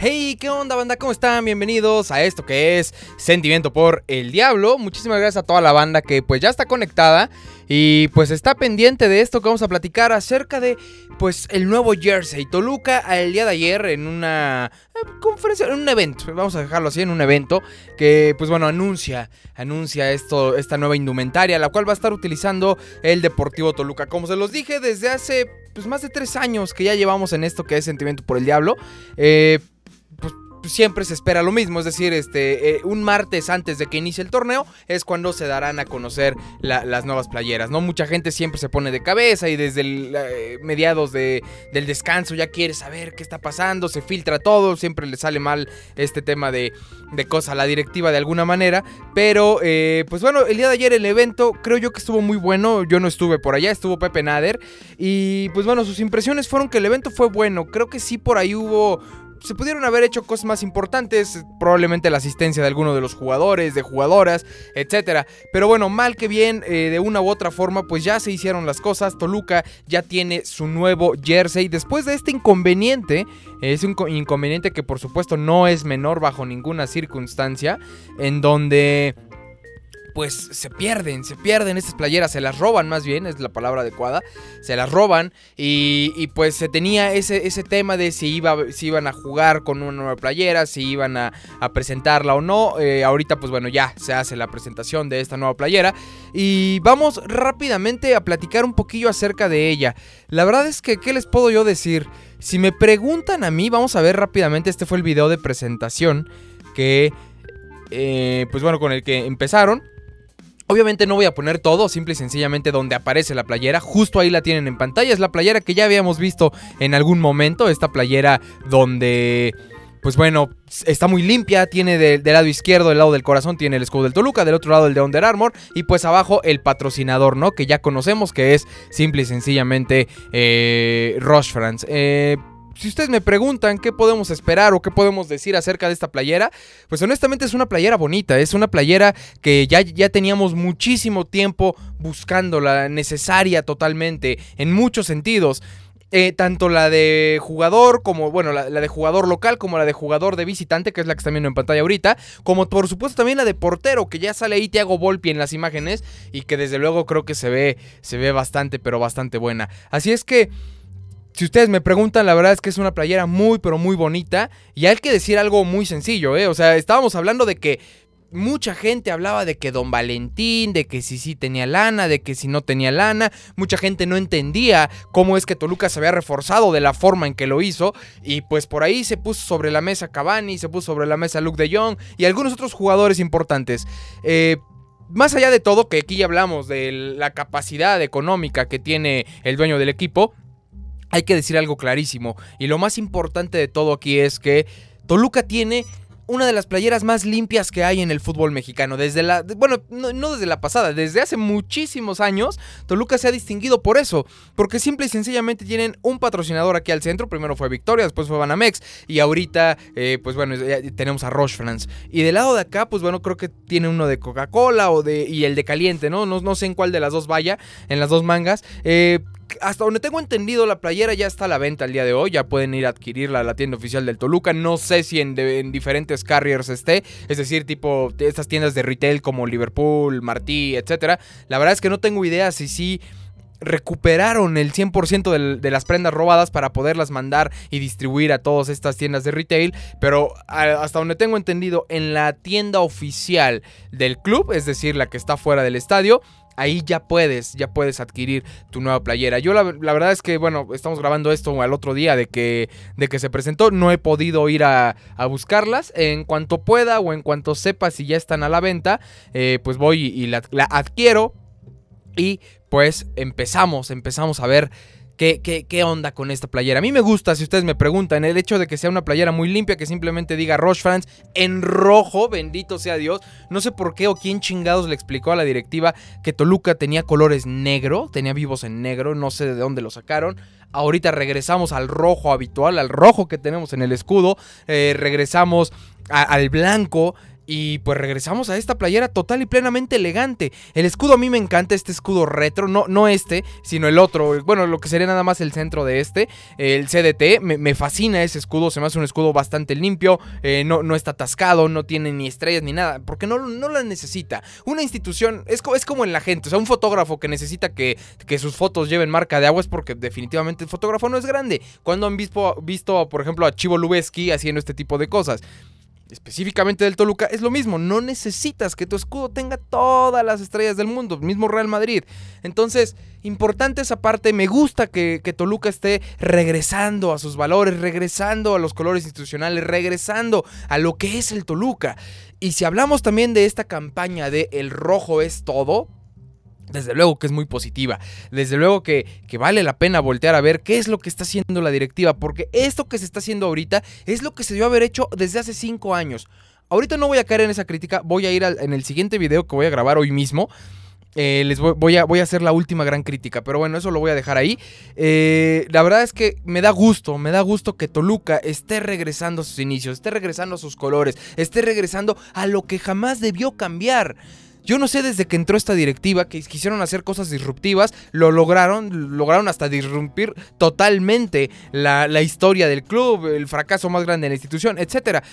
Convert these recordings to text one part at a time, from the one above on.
Hey, ¿qué onda banda? ¿Cómo están? Bienvenidos a esto que es Sentimiento por el Diablo. Muchísimas gracias a toda la banda que pues ya está conectada y pues está pendiente de esto que vamos a platicar acerca de pues el nuevo Jersey. Toluca el día de ayer en una eh, conferencia, en un evento, vamos a dejarlo así, en un evento que pues bueno anuncia, anuncia esto, esta nueva indumentaria, la cual va a estar utilizando el Deportivo Toluca. Como se los dije desde hace pues más de tres años que ya llevamos en esto que es Sentimiento por el Diablo. Eh, siempre se espera lo mismo, es decir, este, eh, un martes antes de que inicie el torneo es cuando se darán a conocer las nuevas playeras, ¿no? Mucha gente siempre se pone de cabeza y desde el, eh, mediados de, del descanso ya quiere saber qué está pasando, se filtra todo, siempre le sale mal este tema de, de cosa la directiva de alguna manera, pero eh, pues bueno, el día de ayer el evento creo yo que estuvo muy bueno, yo no estuve por allá, estuvo Pepe Nader y pues bueno, sus impresiones fueron que el evento fue bueno, creo que sí por ahí hubo se pudieron haber hecho cosas más importantes, probablemente la asistencia de alguno de los jugadores, de jugadoras, etcétera. Pero bueno, mal que bien, eh, de una u otra forma, pues ya se hicieron las cosas. Toluca ya tiene su nuevo jersey. Después de este inconveniente, es un inconveniente que por supuesto no es menor bajo ninguna circunstancia, en donde pues se pierden, se pierden estas playeras, se las roban más bien, es la palabra adecuada, se las roban y, pues se tenía ese, ese tema de si, iba, si iban a jugar con una nueva playera, si iban a, presentarla o no. Eh, ahorita pues bueno ya se hace la presentación de esta nueva playera y vamos rápidamente a platicar un poquillo acerca de ella. La verdad es que, ¿qué les puedo yo decir? Si me preguntan a mí, vamos a ver rápidamente, este fue el video de presentación que... Eh, pues bueno, con el que empezaron. Obviamente no voy a poner todo, simple y sencillamente donde aparece la playera, justo ahí la tienen en pantalla, es la playera que ya habíamos visto en algún momento, esta playera donde pues bueno, está muy limpia, tiene del lado izquierdo, del lado del corazón, tiene el escudo del Toluca, del otro lado el de Under Armour y pues abajo el patrocinador, ¿no? Que ya conocemos que es simple y sencillamente eh, Roche France. Eh, si ustedes me preguntan qué podemos esperar o qué podemos decir acerca de esta playera, pues honestamente es una playera bonita, es una playera que ya, ya teníamos muchísimo tiempo buscándola, necesaria totalmente, en muchos sentidos. Eh, tanto la de jugador como, bueno, la, de jugador local como la de jugador de visitante, que es la que están viendo en pantalla ahorita, como por supuesto también la de portero, que ya sale ahí Tiago Volpi en las imágenes y que desde luego creo que se ve, se ve bastante, pero bastante buena. Así es que... Si ustedes me preguntan, la verdad es que es una playera muy, pero muy bonita. Y hay que decir algo muy sencillo, ¿eh? O sea, estábamos hablando de que mucha gente hablaba de que Don Valentín, de que si sí tenía lana, de que si no tenía lana. Mucha gente no entendía cómo es que Toluca se había reforzado de la forma en que lo hizo. Y pues por ahí se puso sobre la mesa Cavani, se puso sobre la mesa Luke de Jong y algunos otros jugadores importantes. Eh, más allá de todo, que aquí ya hablamos de la capacidad económica que tiene el dueño del equipo, hay que decir algo clarísimo. Y lo más importante de todo aquí es que Toluca tiene una de las playeras más limpias que hay en el fútbol mexicano. Desde la. Bueno, no, desde la pasada, desde hace muchísimos años, Toluca se ha distinguido por eso. Porque simple y sencillamente tienen un patrocinador aquí al centro. Primero fue Victoria, después fue Banamex. Y ahorita, eh, pues bueno, tenemos a Roche France. Y del lado de acá, pues bueno, creo que tiene uno de Coca-Cola o de. y el de caliente, ¿no? ¿no? No sé en cuál de las dos vaya, en las dos mangas. Eh, hasta donde tengo entendido, la playera ya está a la venta el día de hoy. Ya pueden ir a adquirirla a la tienda oficial del Toluca. No sé si en, diferentes carriers esté. Es decir, tipo estas tiendas de retail como Liverpool, Martí, etc. La verdad es que no tengo idea si sí recuperaron el 100% de, las prendas robadas para poderlas mandar y distribuir a todas estas tiendas de retail. Pero hasta donde tengo entendido, en la tienda oficial del club, es decir, la que está fuera del estadio, ahí ya puedes, ya puedes adquirir tu nueva playera. Yo la, verdad es que, bueno, estamos grabando esto al otro día de que, de que se presentó, no he podido ir a, buscarlas. En cuanto pueda o en cuanto sepa si ya están a la venta, eh, pues voy y, la adquiero. Y pues empezamos, empezamos a ver ¿Qué, onda con esta playera? A mí me gusta, si ustedes me preguntan, el hecho de que sea una playera muy limpia, que simplemente diga Roche France en rojo, bendito sea Dios. No sé por qué o quién chingados le explicó a la directiva que Toluca tenía colores negro, tenía vivos en negro, no sé de dónde lo sacaron. Ahorita regresamos al rojo habitual, al rojo que tenemos en el escudo, eh, regresamos al blanco Y pues regresamos a esta playera total y plenamente elegante. El escudo a mí me encanta, este escudo retro, no, no este, sino el otro. Bueno, lo que sería nada más el centro de este, el CDT. Me, fascina ese escudo, se me hace un escudo bastante limpio, eh, no, no está atascado, no tiene ni estrellas ni nada, porque no, no la necesita. Una institución es, es como en la gente, o sea, un fotógrafo que necesita que, que sus fotos lleven marca de agua es porque definitivamente el fotógrafo no es grande. Cuando han visto, visto por ejemplo, a Chivo Lubeski haciendo este tipo de cosas específicamente del Toluca, es lo mismo. No necesitas que tu escudo tenga todas las estrellas del mundo, mismo Real Madrid. Entonces, importante esa parte. Me gusta que, Toluca esté regresando a sus valores, regresando a los colores institucionales, regresando a lo que es el Toluca. Y si hablamos también de esta campaña de El rojo es todo, desde luego que es muy positiva. Desde luego que, vale la pena voltear a ver qué es lo que está haciendo la directiva. Porque esto que se está haciendo ahorita es lo que se debió haber hecho desde hace cinco años. Ahorita no voy a caer en esa crítica. Voy a ir en el siguiente video que voy a grabar hoy mismo. Eh, les voy, a, voy, a, hacer la última gran crítica, pero bueno, eso lo voy a dejar ahí. Eh, la verdad es que me da gusto, me da gusto que Toluca esté regresando a sus inicios, esté regresando a sus colores, esté regresando a lo que jamás debió cambiar. Yo no sé desde que entró esta directiva que quisieron hacer cosas disruptivas, lo lograron, lograron hasta disrumpir totalmente la, historia del club, el fracaso más grande de la institución, etc.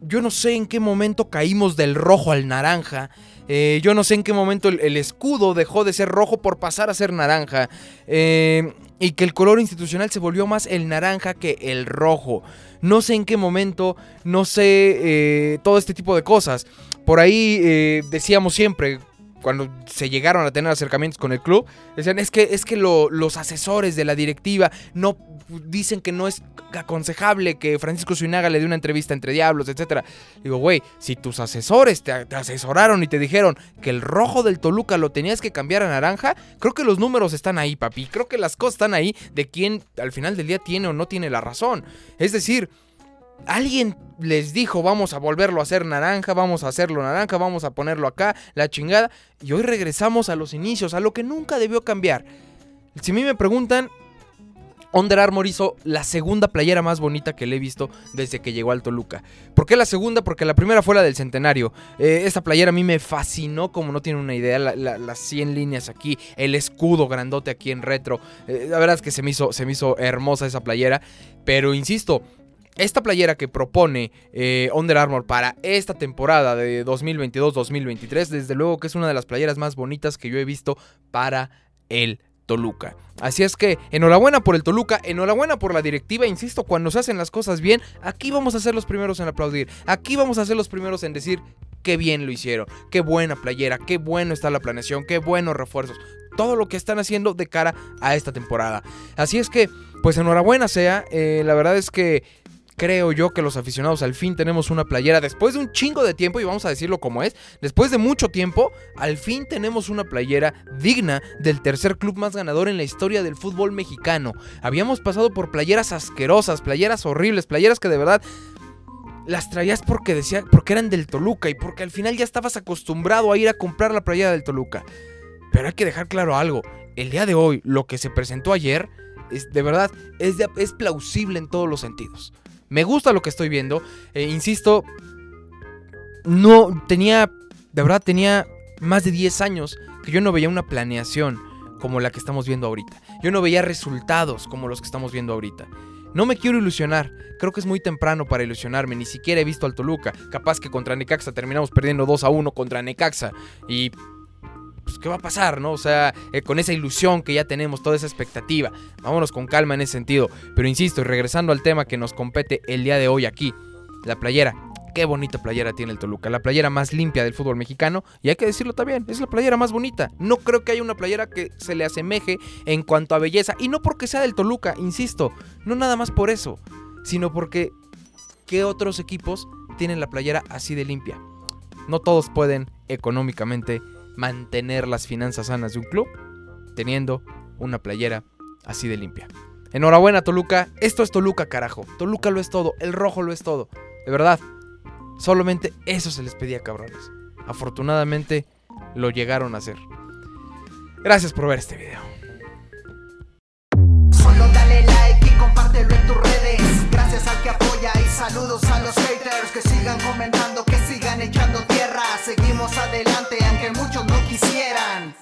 Yo no sé en qué momento caímos del rojo al naranja. Eh, yo no sé en qué momento el, escudo dejó de ser rojo por pasar a ser naranja. Eh, y que el color institucional se volvió más el naranja que el rojo. No sé en qué momento, no sé eh, todo este tipo de cosas. Por ahí eh, decíamos siempre, cuando se llegaron a tener acercamientos con el club, decían, es que, es que los asesores de la directiva no dicen que no es aconsejable que Francisco Suinaga le dé una entrevista entre diablos, etc. Digo, güey, si tus asesores te, te, asesoraron y te dijeron que el rojo del Toluca lo tenías que cambiar a naranja, creo que los números están ahí, papi. Creo que las cosas están ahí de quién al final del día tiene o no tiene la razón. Es decir, Alguien les dijo, vamos a volverlo a hacer naranja, vamos a hacerlo naranja, vamos a ponerlo acá, la chingada. Y hoy regresamos a los inicios, a lo que nunca debió cambiar. Si a mí me preguntan, Under Armour hizo la segunda playera más bonita que le he visto desde que llegó al Toluca. ¿Por qué la segunda? Porque la primera fue la del centenario. Eh, esta playera a mí me fascinó, como no tiene una idea. las 100 líneas aquí, el escudo grandote aquí en retro. Eh, la verdad es que se me, hizo, se me hizo hermosa esa playera. Pero insisto, esta playera que propone eh, Under Armour para esta temporada de 2022-2023, desde luego que es una de las playeras más bonitas que yo he visto para el Toluca. Así es que enhorabuena por el Toluca, enhorabuena por la directiva, insisto, cuando se hacen las cosas bien, aquí vamos a ser los primeros en aplaudir, aquí vamos a ser los primeros en decir qué bien lo hicieron, qué buena playera, qué bueno está la planeación, qué buenos refuerzos, todo lo que están haciendo de cara a esta temporada. Así es que, pues enhorabuena sea, eh, la verdad es que creo yo que los aficionados al fin tenemos una playera después de un chingo de tiempo y vamos a decirlo como es, después de mucho tiempo, al fin tenemos una playera digna del tercer club más ganador en la historia del fútbol mexicano. Habíamos pasado por playeras asquerosas, playeras horribles, playeras que de verdad las traías porque decía, porque eran del Toluca y porque al final ya estabas acostumbrado a ir a comprar la playera del Toluca. Pero hay que dejar claro algo, el día de hoy lo que se presentó ayer es de verdad es, es plausible en todos los sentidos. Me gusta lo que estoy viendo. Eh, insisto, no tenía, de verdad tenía más de 10 años que yo no veía una planeación como la que estamos viendo ahorita. Yo no veía resultados como los que estamos viendo ahorita. No me quiero ilusionar, creo que es muy temprano para ilusionarme, ni siquiera he visto al Toluca. Capaz que contra Necaxa terminamos perdiendo 2 a 1 contra Necaxa y pues, ¿qué va a pasar, no? O sea, eh, con esa ilusión que ya tenemos, toda esa expectativa. Vámonos con calma en ese sentido. Pero insisto, regresando al tema que nos compete el día de hoy aquí, la playera. Qué bonita playera tiene el Toluca, la playera más limpia del fútbol mexicano. Y hay que decirlo también, es la playera más bonita. No creo que haya una playera que se le asemeje en cuanto a belleza. Y no porque sea del Toluca, insisto, no nada más por eso, sino porque ¿qué otros equipos tienen la playera así de limpia? No todos pueden económicamente mantener las finanzas sanas de un club teniendo una playera así de limpia. Enhorabuena Toluca, esto es Toluca carajo, Toluca lo es todo, el rojo lo es todo, de verdad, solamente eso se les pedía cabrones. Afortunadamente lo llegaron a hacer. Gracias por ver este video. Solo dale like y compártelo en tus redes. Gracias al que apoya y saludos a los haters que sigan comentando, que sigan seguimos adelante aunque muchos no quisieran.